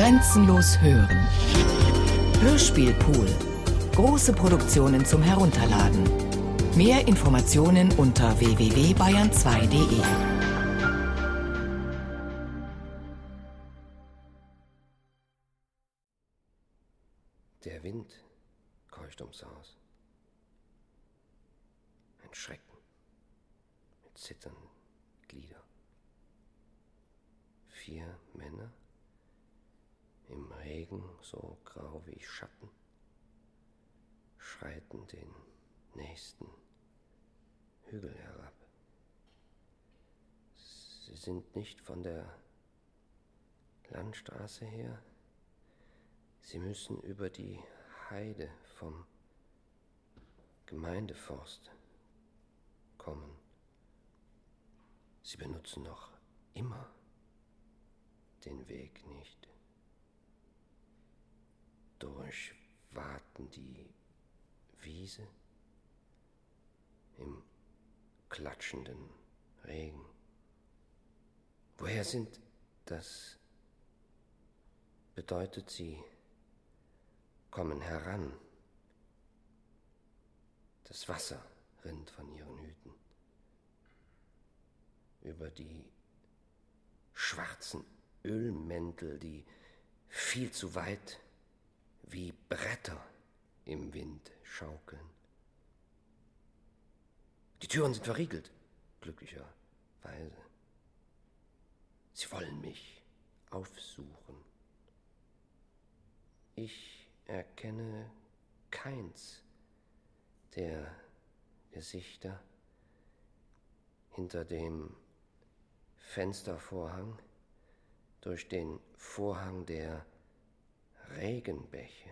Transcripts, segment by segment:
Grenzenlos hören. Hörspielpool. Große Produktionen zum Herunterladen. Mehr Informationen unter www.bayern2.de. Der Wind keucht ums Haus. Ein Schrecken mit zitternden Gliedern. Vier Männer im Regen so grau wie Schatten schreiten den nächsten Hügel herab. Sie sind nicht von der Landstraße her, sie müssen über die Heide vom Gemeindeforst kommen. Sie benutzen noch immer den Weg nicht. Durchwaten die Wiese im klatschenden Regen. Woher sind das? Bedeutet, sie kommen heran. Das Wasser rinnt von ihren Hüten über die schwarzen Ölmäntel, die viel zu weit wie Bretter im Wind schaukeln. Die Türen sind verriegelt, glücklicherweise. Sie wollen mich aufsuchen. Ich erkenne keins der Gesichter hinter dem Fenstervorhang, durch den Vorhang der Regenbäche.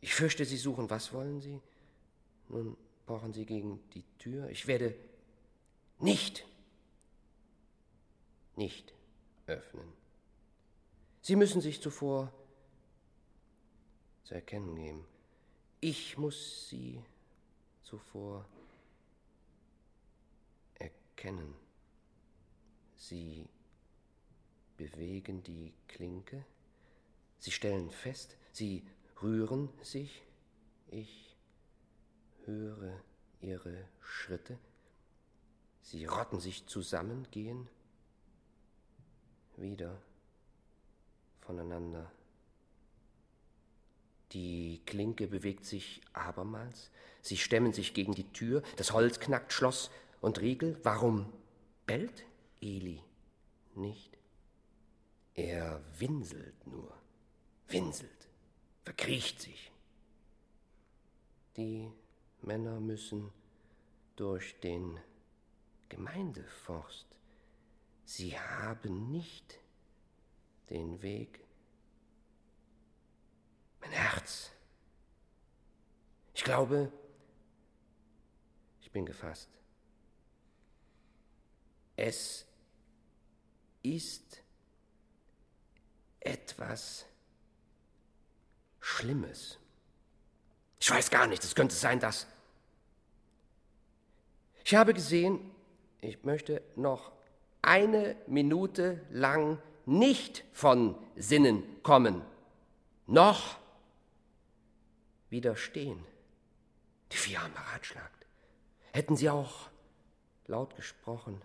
Ich fürchte, Sie suchen, was wollen Sie? Nun pochen Sie gegen die Tür. Ich werde nicht, nicht öffnen. Sie müssen sich zuvor zu erkennen geben. Ich muss Sie zuvor erkennen. Sie bewegen die Klinke, Sie stellen fest, Sie rühren sich, ich höre Ihre Schritte, Sie rotten sich zusammen, gehen wieder voneinander. Die Klinke bewegt sich abermals, sie stemmen sich gegen die Tür, das Holz knackt Schloss und Riegel. Warum bellt Eli nicht? Er winselt nur, winselt, verkriecht sich. Die Männer müssen durch den Gemeindeforst. Sie haben nicht den Weg. Mein Herz. Ich glaube, ich bin gefasst. Es ist etwas Schlimmes. Ich weiß gar nicht, es könnte sein, dass. Ich habe gesehen, ich möchte noch eine Minute lang nicht von Sinnen kommen, noch widerstehen. Die vier haben beratschlagt. Hätten sie auch laut gesprochen,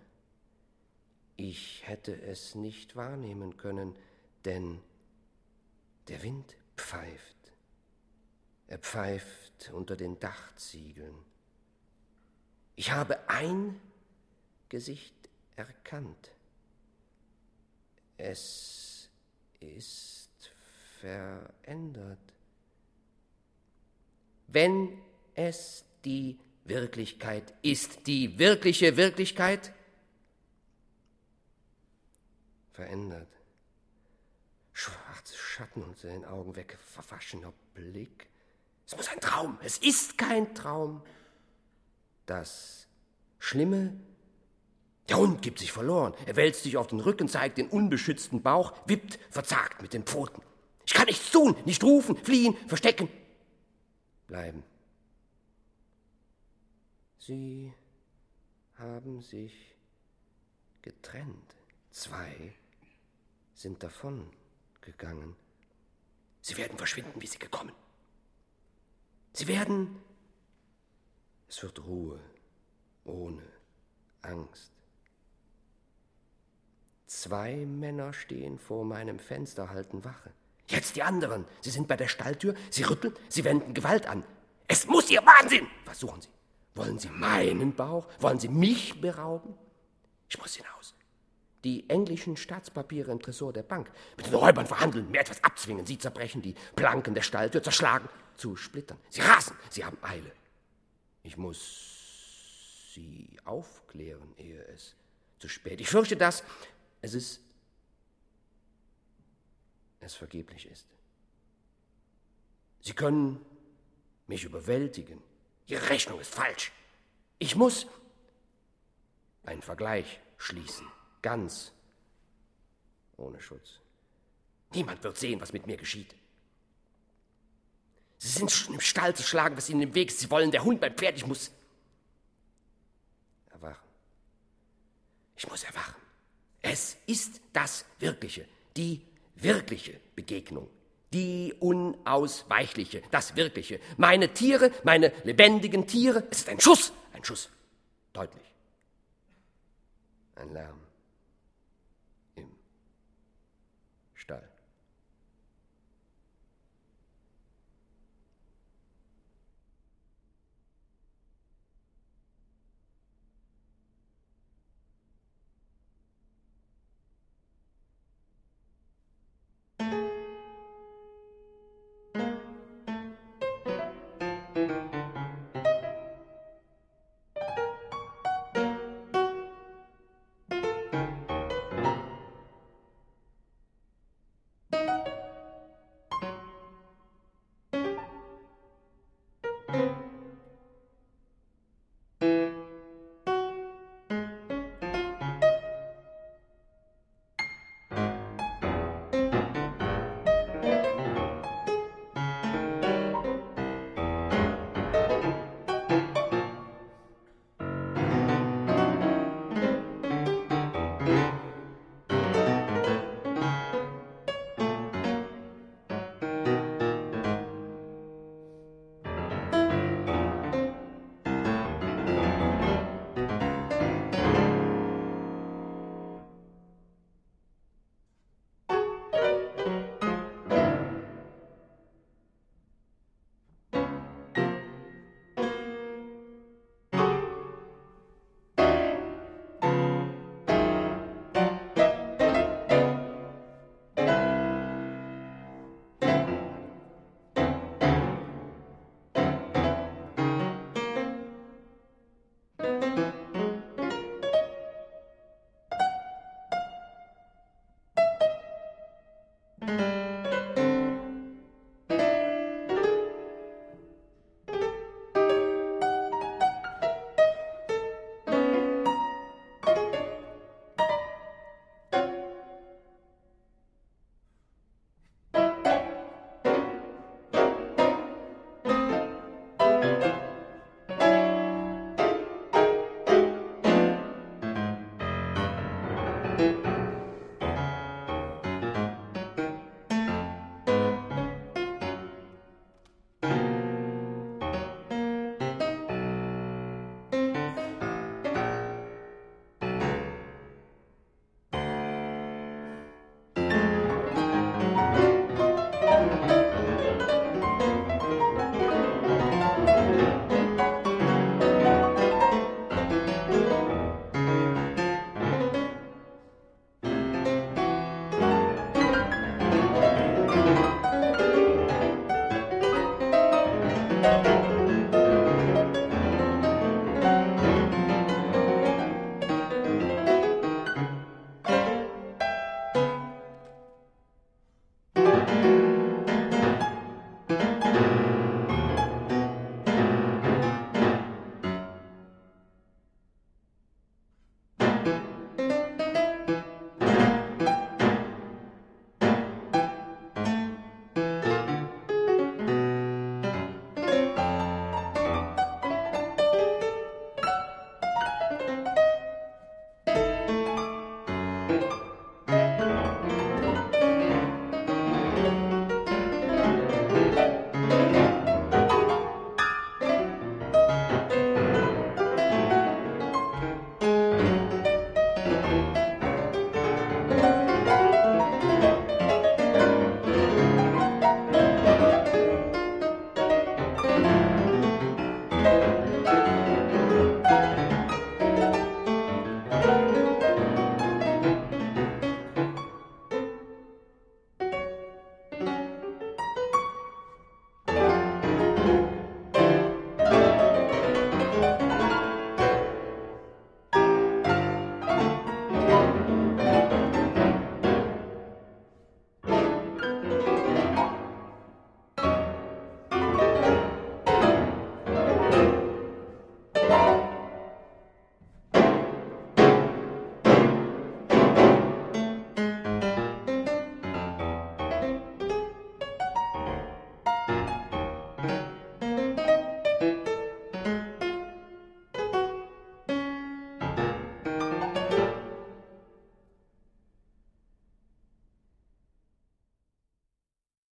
ich hätte es nicht wahrnehmen können, denn der Wind pfeift. Er pfeift unter den Dachziegeln. Ich habe ein Gesicht erkannt. Es ist verändert. Wenn es die Wirklichkeit ist, die wirkliche Wirklichkeit, verändert. Schwarze Schatten unter den Augen weg, verwaschener Blick. Es muss ein Traum, es ist kein Traum. Das Schlimme, der Hund gibt sich verloren. Er wälzt sich auf den Rücken, zeigt den unbeschützten Bauch, wippt verzagt mit den Pfoten. Ich kann nichts tun, nicht rufen, fliehen, verstecken, bleiben. Sie haben sich getrennt. Zwei sind davon gegangen. Sie werden verschwinden, wie sie gekommen. Sie werden. Es wird Ruhe, ohne Angst. Zwei Männer stehen vor meinem Fenster, halten Wache. Jetzt die anderen. Sie sind bei der Stalltür, sie rütteln, sie wenden Gewalt an. Es muss ihr Wahnsinn! Was suchen Sie? Wollen Sie meinen Bauch? Wollen Sie mich berauben? Ich muss hinaus. Die englischen Staatspapiere im Tresor der Bank. Mit den Räubern verhandeln, mir etwas abzwingen. Sie zerbrechen die Planken der Stalltür, zerschlagen, zu Splittern. Sie rasen, sie haben Eile. Ich muss sie aufklären, ehe es zu spät. Ich fürchte, dass es ist es vergeblich ist. Sie können mich überwältigen. Ihre Rechnung ist falsch. Ich muss einen Vergleich schließen, ganz ohne Schutz. Niemand wird sehen, was mit mir geschieht. Sie sind schon im Stall zu schlagen, was ihnen im Weg ist. Sie wollen der Hund beim Pferd. Ich muss erwachen. Ich muss erwachen. Es ist das Wirkliche, die wirkliche Begegnung, die unausweichliche, das Wirkliche. Meine Tiere, meine lebendigen Tiere, es ist ein Schuss, ein Schuss, deutlich. Ein Lärm